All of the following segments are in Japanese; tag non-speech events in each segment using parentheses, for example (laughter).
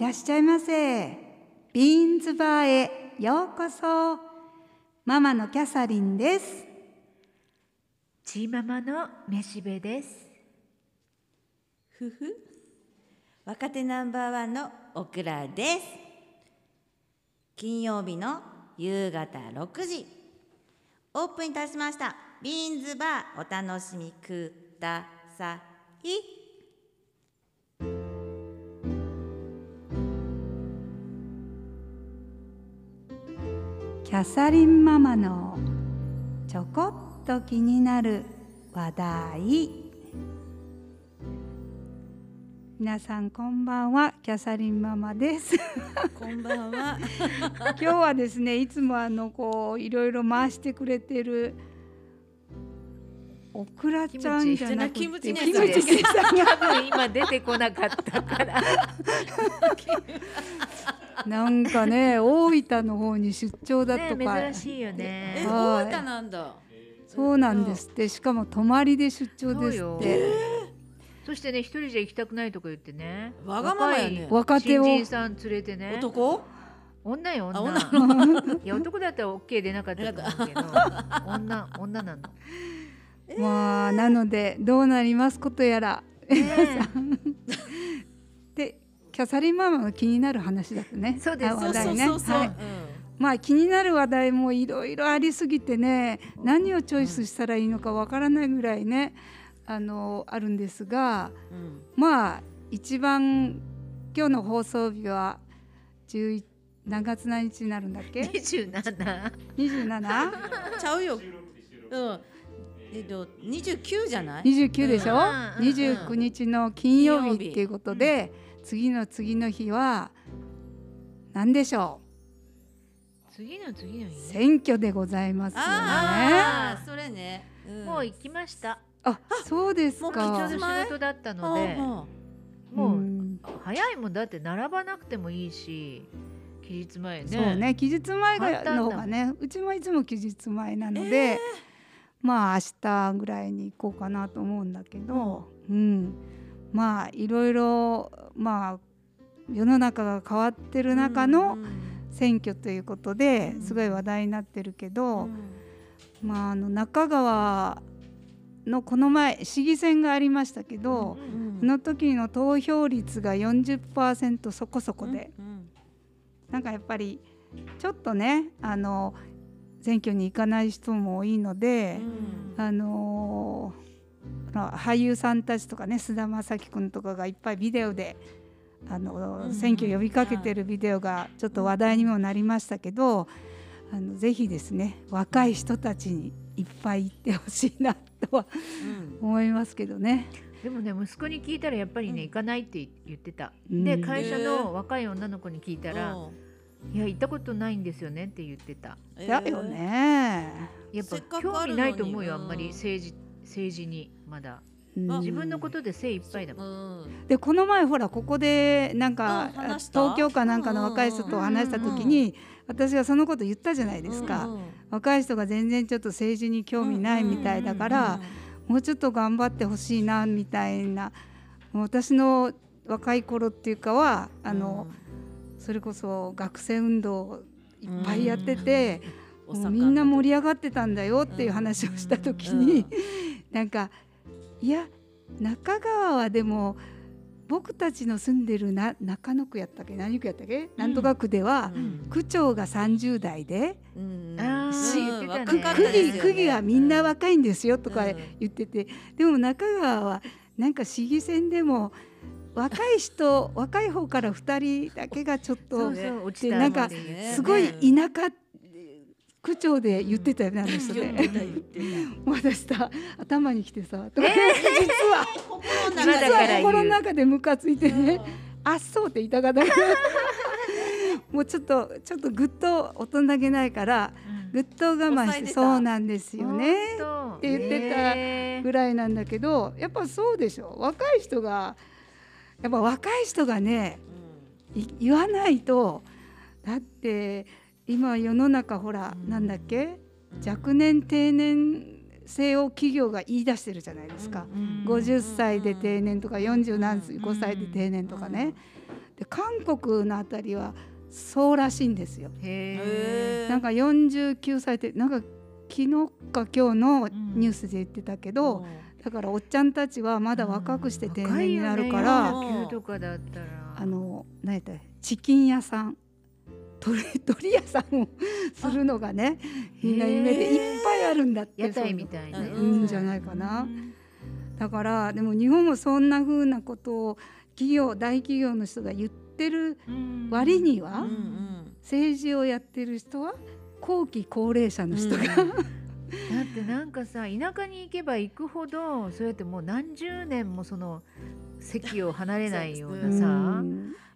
らっしゃいませ。ビーンズバーへようこそ。ママのキャサリンです。チーママのめしべです。ふふ。若手ナンバーワンのオクラです。金曜日の夕方6時。オープンいたしました。ビーンズバーお楽しみくださいキャサリンママのちょこっと気になる話題。皆さんこんばんはキャサリンママです。(laughs) こんばんは。(laughs) 今日はですねいつもあのこういろいろ回してくれてるオクラちゃんじゃなくてキムチキ姉さんムチ姉さんが今出てこなかったから (laughs) なんかね大分の方に出張だとか、ね珍しいよえねはい。大分なんだ。そうなんです。ってしかも泊まりで出張ですって。そしてね一人じゃ行きたくないとか言ってね。わがままやね。若手を。新人さん連れてね。男？女よあ女。いや男だったら OK 出なかったと思うけど。女女なの。まあなのでどうなりますことやら。ねで (laughs) キャサリンママの気になる話だとね。そうです。あ話題ね。はい。まあ気になる話題もいろいろありすぎてね何をチョイスしたらいいのかわからないぐらいねあのあるんですがまあ一番今日の放送日は11何月何日になるんだっけ？27 27?29 ちゃうよ。うん。えっと29じゃない？でしょ、うんうんうん。29日の金曜日っていうことで、次の次の日は何でしょ次の次のう日？ね選挙でございますよね。ああそれね、うん。もう行きました。あそうですもうちょう仕事だったのでもううん。早いもんだって並ばなくてもいいし期日前ね。そうね期日前がの方がねうちもいつも期日前なので、まあ明日ぐらいに行こうかなと思うんだけど、うん、まあいろいろまあ世の中が変わってる中の選挙ということでうん。すごい話題になってるけうど、ん。まああの中川のこの前市議選がありましたけど、うんその時の投票率が40%そこそこで、うんなんかやっぱりちょっとねあの選挙に行かない人も多いので、あのーあの俳優さんたちとかね菅田将暉君とかがいっぱいビデオであの、うん選挙呼びかけてるビデオがちょっと話題にもなりましたけど、あのぜひですね若い人たちにいっぱい行ってほしいなとはうん。思いますけどね。でもね息子に聞いたらやっぱりね、うん。行かないって言ってた、うん。で会社の若い女の子に聞いたら、うん。いや行ったことないんですよねって言ってただよね。やっぱ興味ないと思うよあんまりうん政治政治にまだ。うん。自分のことで精一杯だもん、う。ん。でこの前ほらここでなんか東京かなんかの若い人と話した時に私がそのこと言ったじゃないですか、うんうん。若い人が全然ちょっと政治に興味ないみたいだから、もうちょっと頑張ってほしいなみたいな。もう私の若い頃っていうかはあの、それこそ学生運動をいっぱいやってて、みんな盛り上がってたんだよっていう話をした時に、なんかいや中川はでも僕たちの住んでるな中野区やったっけ？何区やったっけ、なんとか区では、うん。区長が30代で、うん。し言ってたね。区議区議はみんな若いんですよとかうん。言ってて、でも中川はなんか市議選でも若い人若い方から2人だけがちょっとそうそう落ちたでなんかすごい田舎区長で言ってたよね、あの人ね。私さ頭にきてさ、とか実はた実は心の中でムカついてね、あっそうって言いたかった。けどもうちょっとちょっとぐっと大人げないからうん。ぐっと我慢してそうなんですよね。って言ってたねぐらいなんだけどやっぱそうでしょ。若い人がやっぱ若い人がねい言わないとだって今世の中ほら、うんなんだっけ？若年定年性を企業が言い出してるじゃないですか、50歳で定年とか40何5歳で定年とかね、で韓国のあたりはそうらしいんですよ。へなんか49歳ってなんか昨日か今日のニュースで言ってたけど、だからおっちゃんたちはまだ若くして定年になるから、あの何やったらチキン屋さん鳥 (laughs) 鳥屋さんをするのがねみんな夢でいっぱいあるんだって屋台みたいな。ねんじゃないかな。だからでも日本もそんな風なことを企業大企業の人が言ってる割には、うんうん。政治をやってる人は後期高齢者の人が、だってなんかさ田舎に行けば行くほどそうやってもう何十年もその席を離れないようなさ、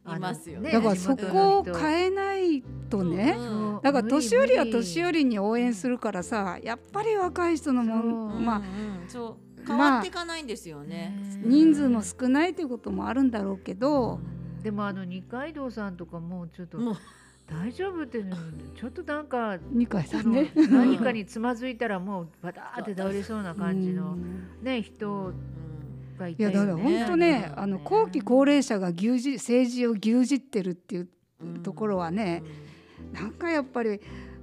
いますよねだからそこを変えないとね、うんだから年寄りは年寄りりに応援するからさやっぱり若い人のもまあ変わっていかないんですよね。人数も少ないということもあるんだろうけど、でもあの二階堂さんとかもうちょっと大丈夫っていうのちょっとなんか二階さんね。何かにつまずいたらもうバターって倒れそうな感じのうん。ね人がいいやだから。本当ね、うん。あの後期高齢者が牛耳政治を牛耳ってるっていううん。ところはね、なんかやっぱり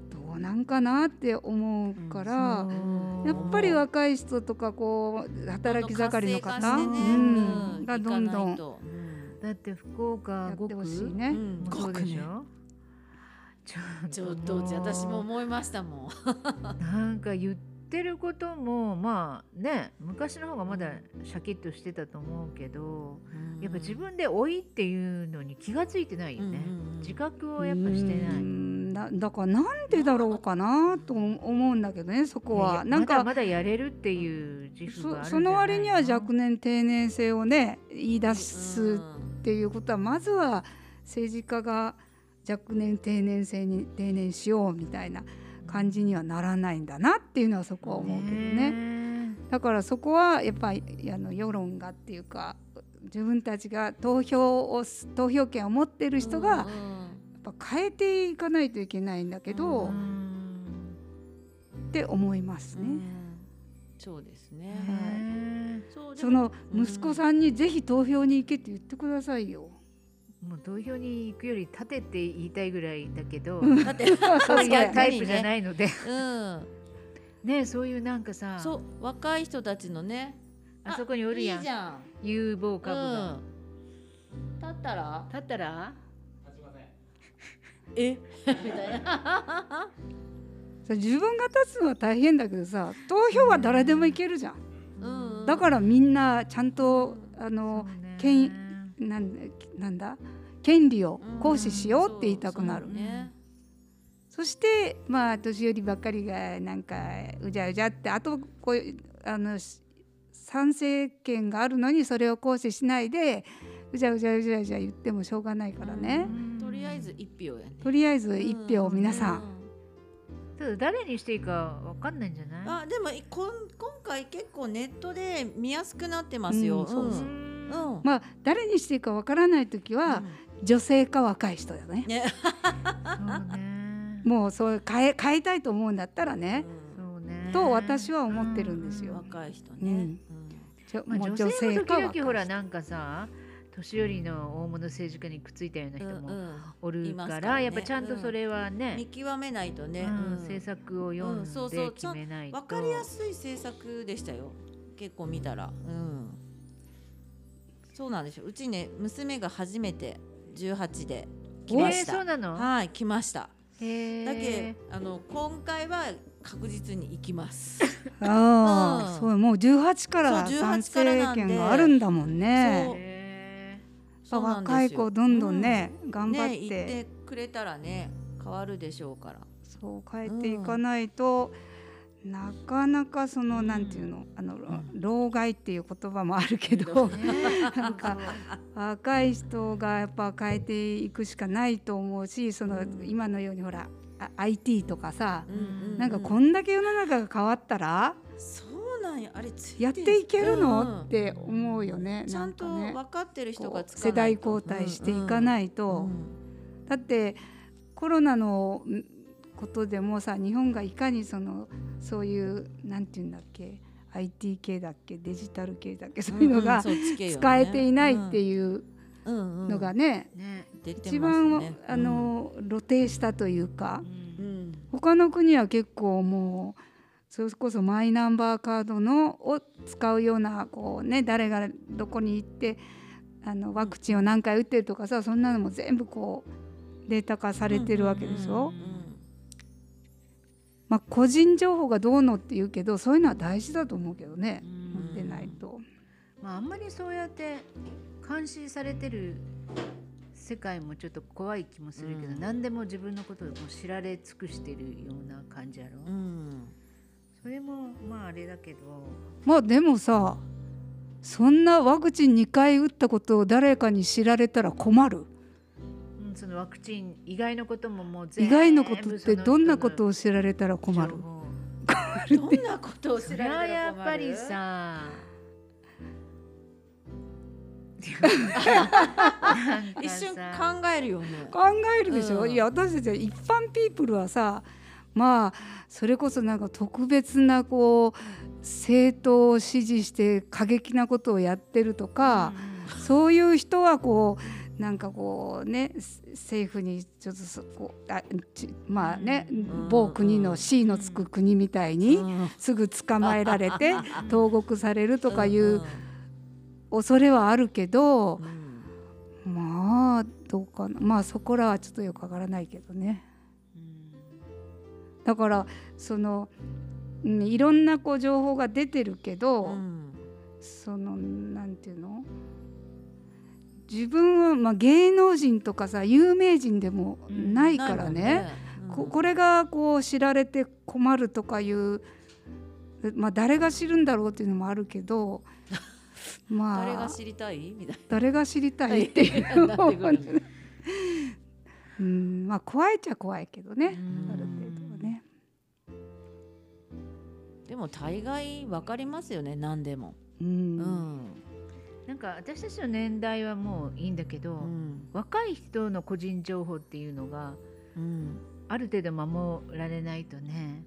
どうなんかなって思うから、そうやっぱり若い人とかこう働き盛りの方、ね。うん。がどんどん。だって福岡5やってほしい区ね。うんもそうでしょ。ちちょっと私も思いましたもん。なんか言ってることもまあね昔の方がまだシャキッとしてたと思うけどやっぱ自分で老いっていうのに気がついてないよね、自覚をやっぱしてうない。ん。だだからなんでだろうかなと思うんだけどねそこは。なんかまだやれるっていう自負があるんじゃないそその割には若年定年制をね言い出すうんっていうことはまずは政治家が若年定年制に定年しようみたいな感じにはならないんだなっていうのはそこは思うけどね。ねだからそこはやっぱりあの世論がっていうか自分たちが投票をす投票権を持ってる人がやっぱ変えていかないといけないんだけど、って思いますね。うんそうですね。ねそうそのうん息子さんにぜひ投票に行けって言ってくださいよ。もう投票に行くより立てって言いたいぐらいだけど、だって (laughs) そういうねタイプじゃないのでうん、ねそういうなんかさそう若い人たちのね。あそこにおるやんいいじゃん。有望株が、うん。立ったら？立ったら？え？(laughs) みたいな。自分が立つのは大変だけどさ投票は誰でも行けるじゃん。うんだからみんなちゃんとあの権なんだなんだ？権利を行使しようって言いたくなる。そうそうね。そしてまあ年寄りばっかりがなんかうじゃうじゃってあとこういうあのし参政権があるのにそれを行使しないでうじゃうじゃうじゃうじゃ言ってもしょうがないからね。とりあえず一票やね。とりあえず一票皆さん。うただ誰にしていいかわかんないんじゃない？あでもいこん今回結構ネットで見やすくなってますよ。うんそううんそううんまあ誰にしていいかわからない時は女性か若い人だね。ね。そうねもうそう変え変えたいと思うんだったらね。そうねと私は思ってるんですよ若い人ねうん。ちょまあ、もう女性も時々ほら人なんかさ年寄りの大物政治家にくっついたような人もうんうんおるか,、からやっぱちゃんとそれはね、見極めないとね。うんうん政策を読んうんそうそでう決めないと、わかりやすい政策でしたよ。結構見たら。うん。そうなんですよ。うちね娘が初めて18で来まえー、した。そうなの、はい来ました。だけあの今回は確実に行きます。(laughs) ああ、うんそうもう18からそう参18からなんで政権があるんだもんね。そうへそうなんですよ若い子どんどんね、頑張っね行て,、ってくれたらね変わるでしょうから。そう変えていかないと、なかなかその、なんていうのあの、老害っていう言葉もあるけど、ーね。(laughs) なんか若い人がやっぱ変えていくしかないと思うしその、うん。今のようにほらあ IT とかさ、うんなんかこんだけ世の中が変わったらそうなんやあれつやっていけるの、うんって思うよね。ちゃんと分かってる人が世代交代していかないと、うんだってコロナのんことでもさ日本がいかにそのそういうなんていうんだっけ IT 系だっけデジタル系だっけそういうのが使えていないっていうのがね一番あの露呈したというか他の国は結構もうそれこそマイナンバーカードのを使うようなこうね誰がどこに行ってあのワクチンを何回打ってるとかさそんなのも全部こうデータ化されてるわけでしょ？まあ、個人情報がどうのって言うけどそういうのは大事だと思うけどね。持ってないと。まあ、あんまりそうやって監視されてる世界もちょっと怖い気もするけど、うん、何でも自分のことをもう知られ尽くしてるような感じやろ、うん、それもまああれだけど。まあでもさそんなワクチン2回打ったことを誰かに知られたら困るそのワクチン以外のことももう全部意外のことってどんなことを知られたら困る？どんなことを知られたら困る？やっぱりさ一瞬考えるよね。考えるでしょ、うん、いや私たちは一般ピープルはさまあそれこそなんか特別なこう政党を支持して過激なことをやってるとか、うん、そういう人はこうなんかこうね政府にちょっとこうあまあね、某国の C のつく国みたいにすぐ捕まえられて投獄されるとかいう恐れはあるけど、まあどうかな。まあそこらはちょっとよくわからないけどね。だからその、うん、いろんなこう情報が出てるけど、そのなんていうの？自分は、まあ、芸能人とかさ有名人でもないからね。ね。うん、これがこう知られて困るとかいう、まあ、誰が知るんだろうっていうのもあるけど。(laughs) まあ、誰が知りたい？みたいな。誰が知りたい？っていう (laughs) うん。まあ怖いっちゃ怖いけどね。ある程度はね。でも大概わかりますよね何でも。うん、うんなんか私たちの年代はもういいんだけど、うん、若い人の個人情報っていうのが、うん、ある程度守られないとね。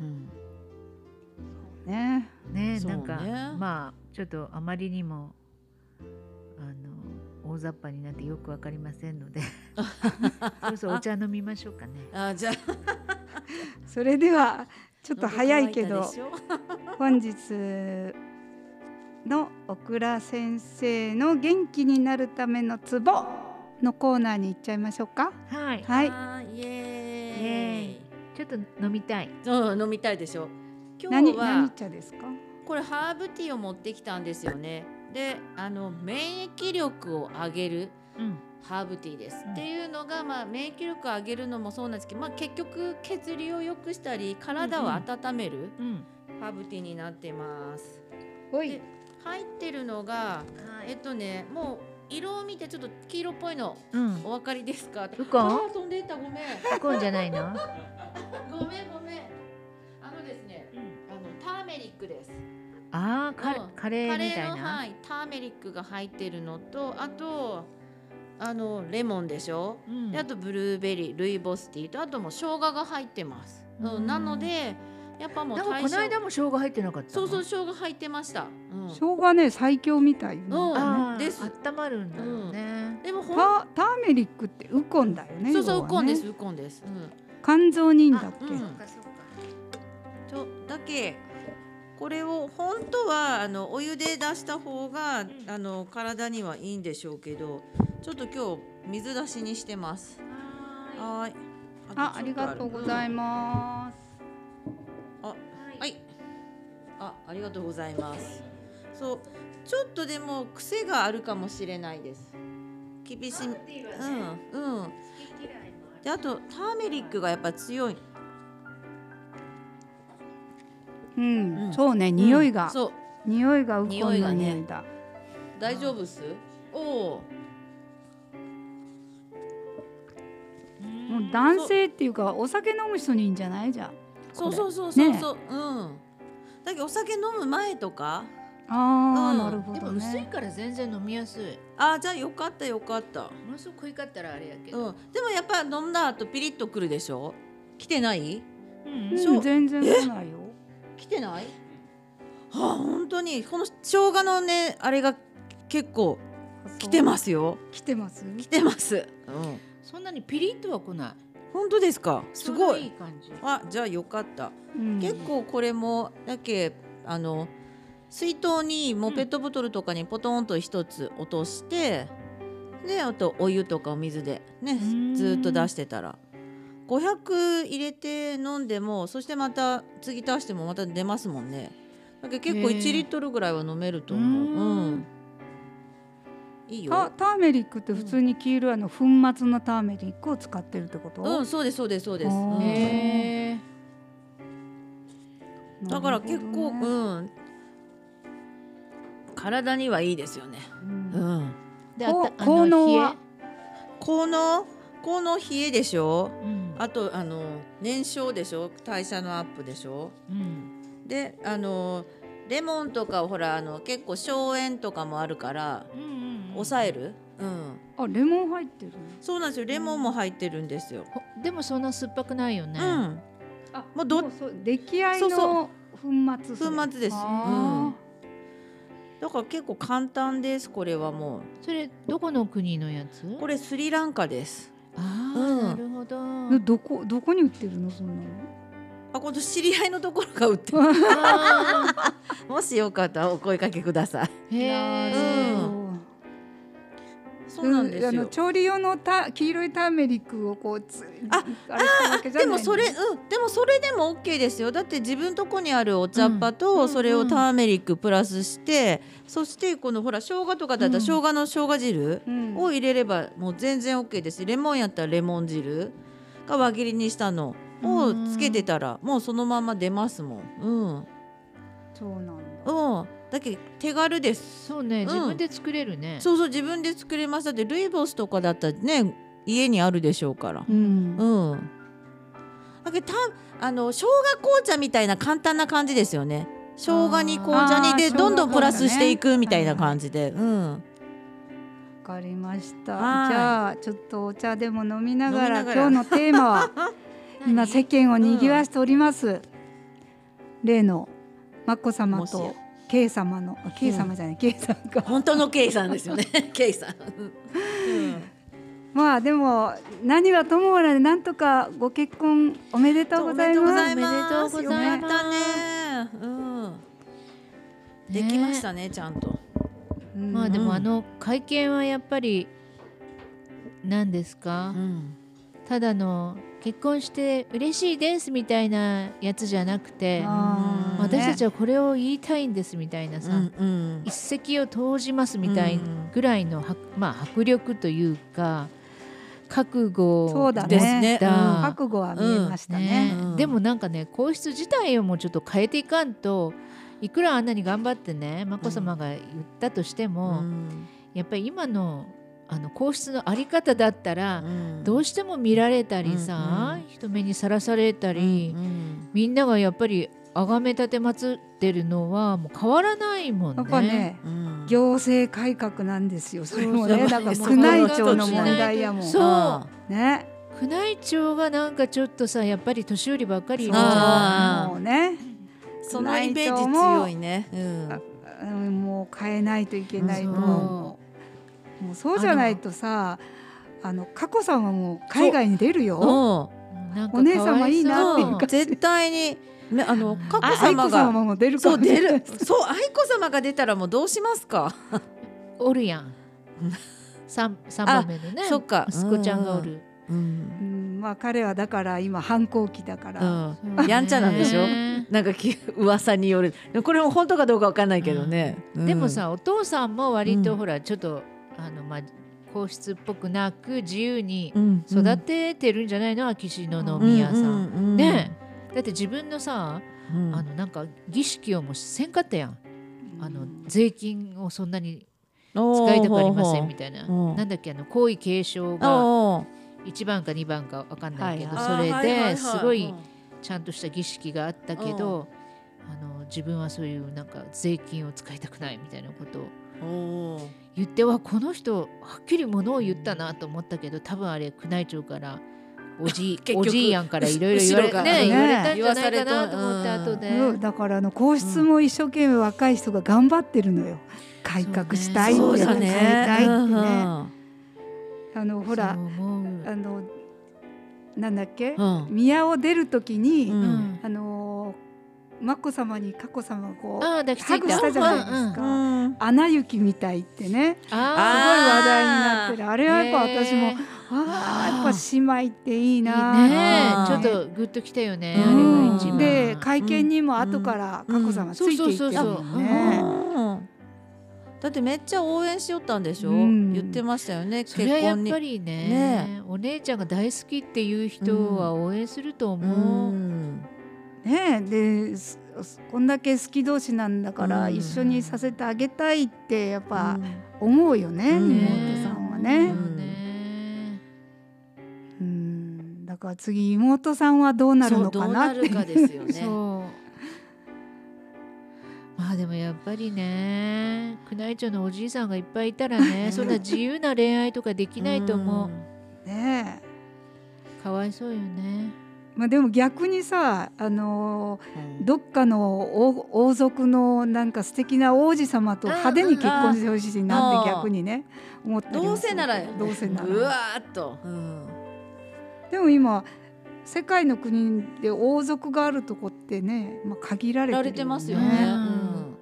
うん、ね。ねなんか、まあちょっとあまりにもあの大雑把になってよくわかりませんので。(laughs) そうそうお茶飲みましょうかね。あじゃそれではちょっと早いけど本日のオクラ先生の元気になるためのツボのコーナーに行っちゃいましょうか。はい。はい。イエーイ。ちょっと飲みたい。うん、飲みたいでしょ。今日は何茶ですか？これハーブティーを持ってきたんですよね。で、あの免疫力を上げる。うんハーブティーです、うん、っていうのが、まあ、免疫力を上げるのもそうなんですけど、まあ、結局血流を良くしたり体を温める、ハーブティーになってます。で入ってるのが、えっとねもう色を見てちょっと黄色っぽいの、うん、お分かりですか？ウコン飛んでた？ごめん。ウコンじゃないの？ごめんごめん。あのですね、うん、あのターメリックです。ああ、カカレーみたいな？はい、ターメリックが入ってるのとあとあのレモンでしょ、うん、であとブルーベリールイボスティーとあとも生姜が入ってます、うん、なのでやっぱもうこの間も生姜入ってなかったそうそう生姜入ってました、うん、生姜ね最強みたい、ね、うん、です。温まるんだよね、うん、でもタターメリックってウコンだよねそうそう、ね、ウコンですウコンです、うん、肝臓にいいんだっけ、うん、ちょだけこれを本当はあのお湯で出した方が、あの体にはいいんでしょうけどちょっと今日水出しにしてます。はい。あありがとうございますあありがとうございます。そうちょっとでも癖があるかもしれないです。厳しい、うんうん。であとターメリックがやっぱ強い。うん、うん、そうね匂いが、うん、そう。匂いがウコンの匂いだ、ね、大丈夫っす？おおもう男性っていうかお酒飲む人にいいんじゃない？じゃそうそうそうそうそう、ね、うんだけどお酒飲む前とか？ああ、うん。なるほどでも薄いね。から全然飲みやすい。あじゃあよかったよかった。ものすごく濃いかったらあれやけど、うん。でもやっぱ飲んだ後ピリッとくるでしょ？来てない？うんそう。うん、全然来ないよ。来てない？はあ本当にこの生姜のねあれが結構来てますよ。来てます？来てます。うん。そんなにピリッとは来ない本当ですか？すごい。いい感じ。あじゃあよかった。うん。結構これもだけあの水筒にもうペットボトルとかにポトンと一つ落として、であとお湯とかお水でねん。ずーっと出してたら。500入れて飲んでもそしてまた次足してもまた出ますもんね。だけど結構へー1リットルぐらいは飲めると思う。ううん。んいいタよターメリックって普通に黄色いあの粉末のターメリックを使ってるってこと？うんそうですそうですそうです、へだから結構、ね。うん。体にはいいですよね。うん。うん。ーで効能はあの冷え？このこの冷えでしょ？うん。あとあの燃焼でしょ？代謝のアップでしょ？うん。であのレモンとかほらあの結構消炎とかもあるからうんうん抑える、うん、あレモン入ってるの？そうなんですよ。レモンも入ってるんですよ。ほでもそんな酸っぱくないよね、うん、あもうどそう出来合いの粉末粉末です。あだから結構簡単ですこれはもそれどこの国のやつ？うこれスリランカです。ああ、うん。なるほど。ーどこどこに売ってるのそんなの？あこの知り合いのところが売ってる。あ (laughs) (laughs) もしよかったらお声かけください。ー。へなるえ、ほどそうなんですあのよ。調理用のた黄色いターメリックをこうつああれしたわけじゃないのでもそれうんでもそれでも OK ですよ。だって自分とこにあるお茶っ葉うんとそれをターメリックプラスして、そしてこのほら生姜とかだったらうん。生姜の生姜汁うん。を入れればもう全然 OK です。レモンやったらレモン汁が輪切りにしたのをつけてたらもうそのまま出ますもん。うん。そうなんだ。うんだけど手軽です。そうねん。自分で作れるね、そうそう自分で作れます。だってルイボスとかだったらね家にあるでしょうから。うん。うん。だけどたあの生姜紅茶みたいな簡単な感じですよね。生姜に紅茶にでどんどんプラスしていくみたいな感じで、うん。わかりました。はい。じゃあちょっとお茶でも飲みながら今日のテーマは (laughs) 今世間を賑わしております。例の眞子さまと慶様の慶様じゃない慶さんか。本当のケイさんですよね。(laughs) ケイさん。うんまあでも何はともあれなんとかご結婚おめでとうございます。おめでとうございます。おめでとうございますよかったね。うん。できましたねちゃんと。うんまあでもうんあの会見はやっぱり何ですか、うん。ただの結婚して嬉しいですみたいなやつじゃなくてあー私たちねはこれを言いたいんですみたいなさ、うんうん。一石を投じますみたいうんぐらいのは、まあ、迫力というか覚悟そうだね。ですね。だ覚悟は見えましたね。ね。うん。でもなんかね皇室自体をもうちょっと変えていかんといくらあんなに頑張ってね眞子さまが言ったとしてうも、ん。やっぱり今のあの皇室の在り方だったら、うん。どうしても見られたりさ、うんうん。人目にさらされたり、うん。みんながやっぱり崇め立てまつってるのはもう変わらないもんね。やっぱねうん行政改革なんですよ。それもねだから宮内庁の問題やもん。そうあね。宮内庁がなんかちょっとさやっぱり年寄りばっかりいるじあゃーもうね。ーそのイメージ強いね。うんうんもう変えないといけないとそうは思う。もうそうじゃないとさ、あの佳子さんはもう海外に出るよ。お姉様いいなっていうか絶対に。ねあの佳子様が。子様も出るかそうもしれない。出る。そう愛子様が出たらもうどうしますか？おるやん。三三番目のね。そっか。息子ちゃんがおる。うん。うん、まあ彼はだから今反抗期だから。うん。やんちゃなんでしょ？ねなんかき噂による。これも本当かどうかわかんないけどね。うん。でもさお父さんも割うん。とほらちょっとあのまあ皇室っぽくなく自由にうん育ててるんじゃないの秋篠宮さん。んね。えだって自分のさうん。あのなんか儀式をもうせんかったやん。あの税金をそんなに使いたくありませんみたいな。なんだっけあの皇位継承がおー1番か2番か分かんないけど、はいそれですごいちゃんとした儀式があったけど、あの自分はそういうなんか税金を使いたくないみたいなことを言ってはこの人はっきりものを言ったなと思ったけど多分あれ宮内庁からおじ (laughs) おじいやんからいろいろ言われ,、言われたんじゃないかな言わされた。と思って後で、うん。だからあの皇室も一生懸命若い人が頑張ってるのよ。改革したいって。そうだ変えねたいってね、うんあのほらあのなんだっけ、うん。宮を出る時に、あの眞子さまに佳子さまがこうハグしたじゃないですか。うんうんうん。アナ雪みたいってね。すごいあ話題になってる。あれはやっぱ私もねああやっぱ姉妹っていいいいなね。ちょっとグッときたよね、うん。あれが一番。で会見にも後から佳子さまついていってるもんね。うん。だってめっちゃ応援しよったんでしょ、うん。言ってましたよねそれはやっぱりりねね。お姉ちゃんが大好きっていう人は応援すると思う、んねですこんだけ好き同士なんだからうん。一緒にさせてあげたいってやっぱうん。思うよね、うん。妹さんはね。うん。だから次妹さんはどうなるのかなって。ですよね。(laughs) まあでもやっぱりね宮内庁のおじいさんがいっぱいいたらね (laughs) そんな自由な恋愛とかできないと思う、ね。かわいそうよねまあ、でも逆にさあのうんーどっかの王王族のなんか素敵な王子様と派手に結婚してほしいなって逆にね思ったど。うせならどうせなうわらーっと、うん。でも今世界の国で王族があるとこってね、まあ、限られてるられてますよね、ねうん。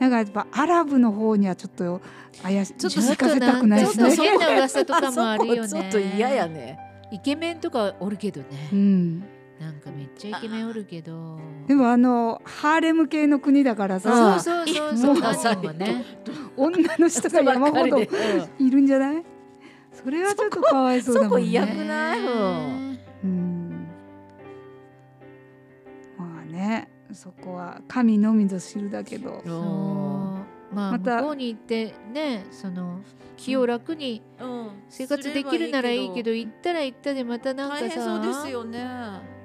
なん。かやっぱアラブの方にはちょっと怪しいちょっと近づかせたくないですね。ちょっと。変な噂とかもあるよね。あ (laughs) そこちょっと嫌やねイケメンとかおるけどね。うん、なんかめっちゃイケメンおるけど。でもあのハーレム系の国だからそうさそうそう。もそうう何人もね女の人が山ほどいるんじゃない？それはちょっとかわいそうだもんね。そこ嫌くない？ねうん。まあねそこは神のみぞ知るだけど。うんそうまあ向こうに行ってねその気を楽にうん。生活できるならいいけど行ったら行ったでまたなんか大変そうさですよね。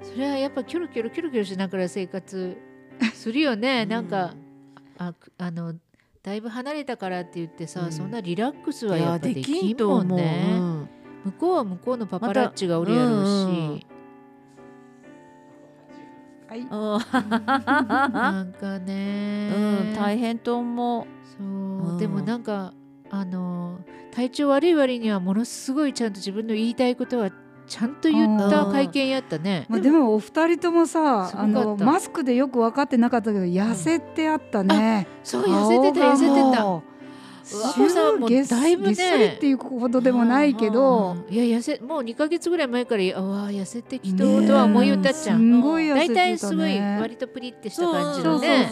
それはやっぱキョロキョロキョロキョロしながら生活するよね。なんかあくあのだいぶ離れたからって言ってさ、うん。そんなリラックスはいやっぱでできんもん思う、ね、うん向こうは向こうのパパラッチがおるやろうし、はい。うん。なんかね、うん、大変と思う。そう、うん。でもなんかあの体調悪い割にはものすごいちゃんと自分の言いたいことはちゃんと言った会見やったね。まあ、でもお二人ともさあのマスクでよく分かってなかったけど痩せてあったね、そう痩せてた痩せてた。さんもだいぶね。げっていうほどでもないけど、うんいや痩せもう2ヶ月ぐらい前からあわ痩せてきとうとは思いよっちゃすん。んごい痩せてた、大体ね、すごい割とプリってした感じそうそうのね。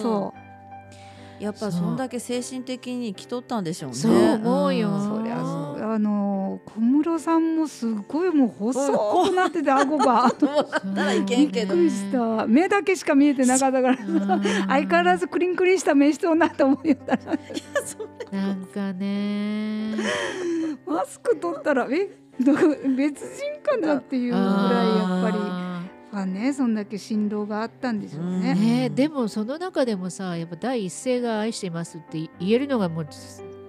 そやっぱそんだけ精神的に来とったんでしょうね。そう思うよ。うん。そりゃうんそう。あの小室さんもすごいもう細くなってて顎が。(laughs) たらいけびっんけど。く。りした。目だけしか見えてなかったから。うん。相変わらずクリンクリンした目しとうなと思いよったらな。んかね。マスク取ったらえど別人かなっていうぐらいやっぱりあまあねそんだけ振動があったんでしょうーね。ねでもその中でもさやっぱ第一声が愛してますって言えるのがもう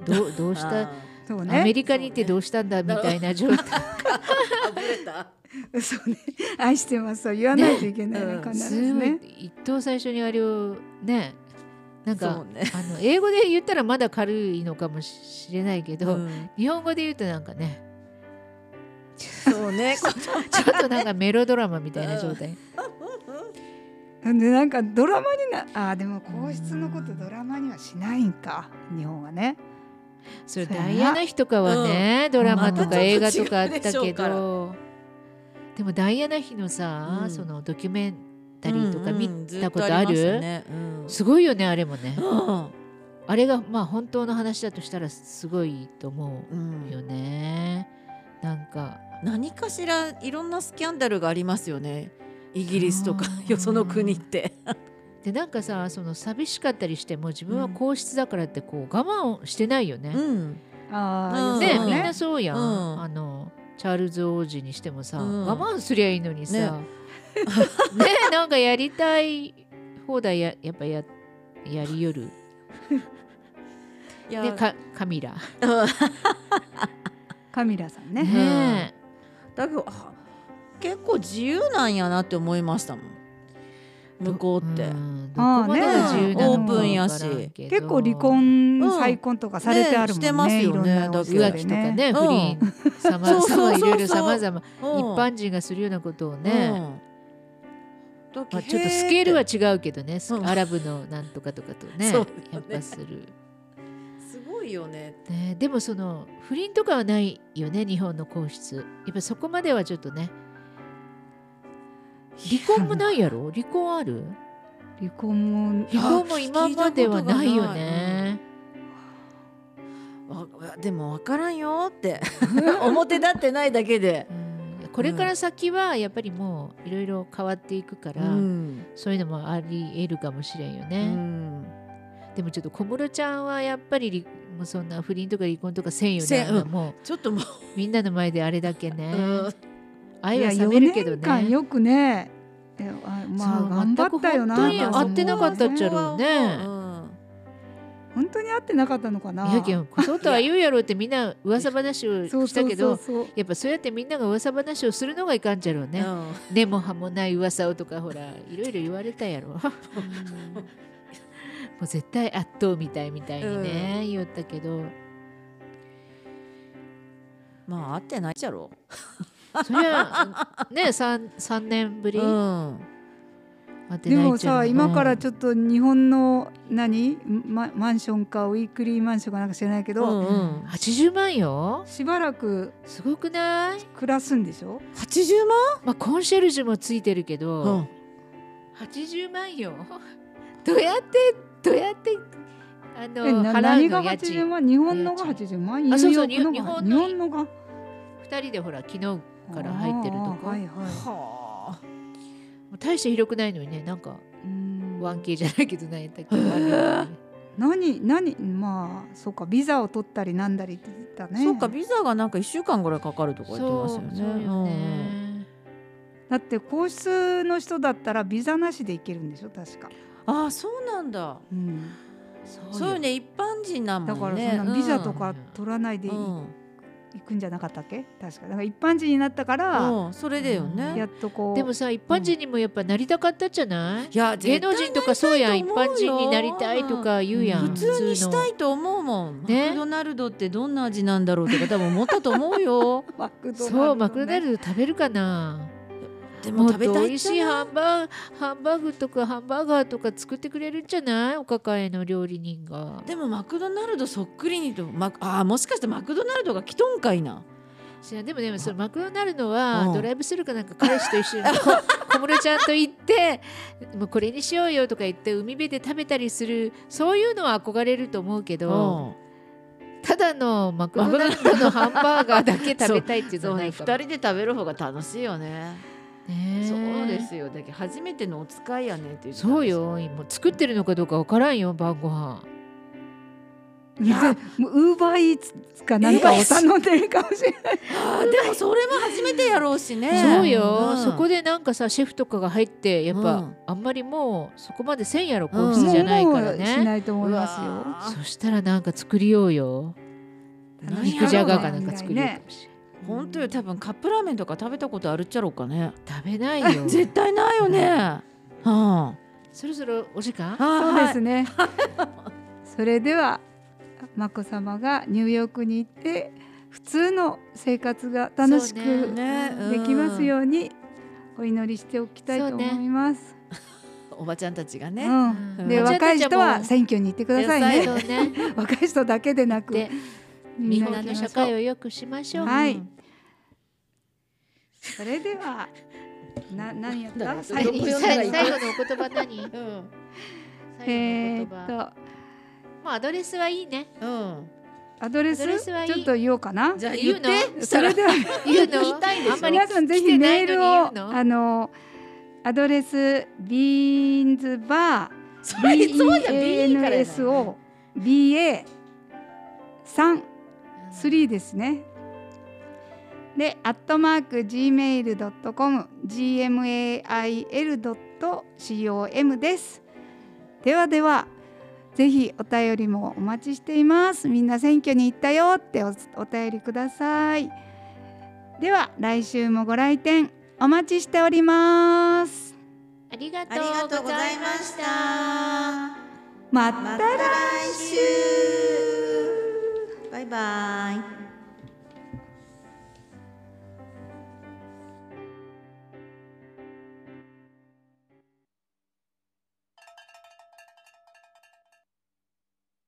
どうどうした？あそうアメね。リカに行ってどうしたんだみたいな状態。(laughs) そうね。愛してますと言わないといけないねね必すごいずね。一等最初にあれをねなんか、ねあの英語で言ったらまだ軽いのかもしれないけど、うん日本語で言うとなんかねそう (laughs) ね。ちょっとなんかメロドラマみたいな状態。でなんかドラマになあーでも皇室のことドラマにはしないんか日本はね。それダイアナ妃とかはね、ドラマとか映画とかあったけどでもダイアナ妃のさ、うんそのドキュメンタリーとか見うんうんたことある、ずっとりましたねうんすごいよねあれもね。うんあれがまあ本当の話だとしたらすごいと思うんうよね。なんか何かしらいろんなスキャンダルがありますよね。イギリスとかよその国って。(laughs) でなんかさその寂しかったりしても自分は皇室だからってこう我慢をしてないよね。うん。あね、うん。みんなそうやん、うん。あのチャールズ王子にしてもさ、うん。我慢すりゃいいのにさ、ね。(laughs) ねなんかやりたい放題ややっぱややりよる。(laughs) いや。でかカミラカミラさんね。ねだけどあ結構自由なんやなって思いましたもん。向こうって、あーまでが自由なのかオープンやし。結構離婚、うん再婚とかされてあるもんね。ねしてますよね浮気とかねうん。不倫。さまいろいろさまざまうん。一般人がするようなことをね、うん、まあ、ちょっとスケールは違うけどね、うん。アラブのなんとかとかとね。(laughs) やっぱする、いよね。ね、でもその不倫とかはないよね日本の皇室。やっぱそこまではちょっとね。離婚もないやろ？(laughs) 離婚ある？離婚も離婚も今まではないよね。わでも分からんよって。(laughs) 表立ってないだけで、うん。これから先はやっぱりもういろいろ変わっていくから、うん。そういうのもあり得るかもしれんようね、ん。でもちょっと小室ちゃんはやっぱり離もうそんな不倫とか離婚とかせんよねせんもう。ちょっともう、みんなの前であれだけね、うん。愛は冷めるけど4年間ねよくね。あまあ頑張ったよな本当に会ってなかったっちゃろうね。うん。本当に会ってなかったのかな。いやけんこそとは言うやろうってみんな噂話をしたけどやっぱそうやってみんなが噂話をするのがいかんじゃろうね、根も葉もない噂をとかほらいろいろ言われたやろもう絶対圧倒みたいみたいにね、言ったけど。まあ会ってないじゃろ。そりゃね (laughs) 3, 三年ぶり、うん。会ってでもさ今からょちょっと日本の何？ママンションかウィークリーマンションかなんか知らないけど、うんうん。80万よ？しばらくすごくない、暮らすんでしょ？80万？まあ、コンシェルジュもついてるけど、うん。80万よ？(laughs) どうやってどうやってあの払う何が80の家賃万？日本のが80万ニューあそうそうヨークのが？日日本のが？2人でほら昨日から入ってるとこ、あーはいはい。はもう大して広くないのにねなんかうん。1K じゃないけど何やったっけ。(laughs) 何何まあそうかビザを取ったりなんだりって言ってたあ、ね。そうかビザがなんか1週間ぐらいかかるとか言ってますよね。そうそうよね、だって皇室の人だったらビザなしで行けるんでしょ確か、うんああそうなんだ。うん、そうよね。一般人なもんね。だからそんなビザとか取らないでいうん。行くんじゃなかったっけ？確か。だから一般人になったからうん。それだよね。やっとこう。でもさ一般人にもやっぱなりたかったんじゃない、いや芸能人とかそうやん。一般人になりたいとか言うやん、うん普通にしたのいと思うもん、ね。マクドナルドってどんな味なんだろうとか多分思ったと思うよ。(laughs) マクドナルドね。そうマクドナルド食べるかなでも食べたい美味しいハンバーハンバーグとかハンバーガーとか作ってくれるんじゃない？お抱えの料理人が。でもマクドナルドそっくりにとあーもしかしてマクドナルドが来とんかいな。でもでもそのマクドナルドはうん。ドライブスルーかなんか彼氏と一緒にこ (laughs) 小室ちゃんと行ってもうこれにしようよとか言って海辺で食べたりするそういうのは憧れると思うけどただのマクドナルドのハンバーガーだけ食べたいっていうのはないかも。2人で食べる方が楽しいよねねえそうですよ。だけど初めてのお使いやねってそうよ。今作ってるのかどうかわからんよ晩ご飯。いやウーバーイーツか何かを頼んでるかもしれない、でもそれも初めてやろうしね。そうよ、ん。そこでなんかさシェフとかが入ってやっぱ、うん。あんまりもうそこまでせんやろうん皇室じゃないからもうしね、ないと思いますよ。そしたらなんか作りようよ。何肉じゃがかなんか作りようかもしれない、本当よ多分カップラーメンとか食べたことあるっちゃろうかね。食べないよ。絶対ないよね、はあそろそろお時間？そうですね。ね。それでは眞子さまがニューヨークに行って普通の生活が楽しくできますようにお祈りしておきたいと思います。おばちゃんたちがね、うん、うん。で若い人は選挙に行ってください野ね。ね。(laughs) 若い人だけでなくでみんなの社会を良くしましょう、はい。うんそれではな何やった？最後のお言葉何？(laughs) うん。最後のえー言葉っと。まあアドレスはいいね。うん。アドレス？ちょっと言おうかな？じゃあ言って？それでは。言うの言いたいでしょ皆さんぜひメールをあのアドレスビーンズバー BENS を BA 三3ですね。で、アットマーク gmail.com gmail.com です。ではではぜひお便りもお待ちしています。みんな選挙に行ったよっておお便りください。では来週もご来店お待ちしております。ありがとうございました。また来週。バイバイ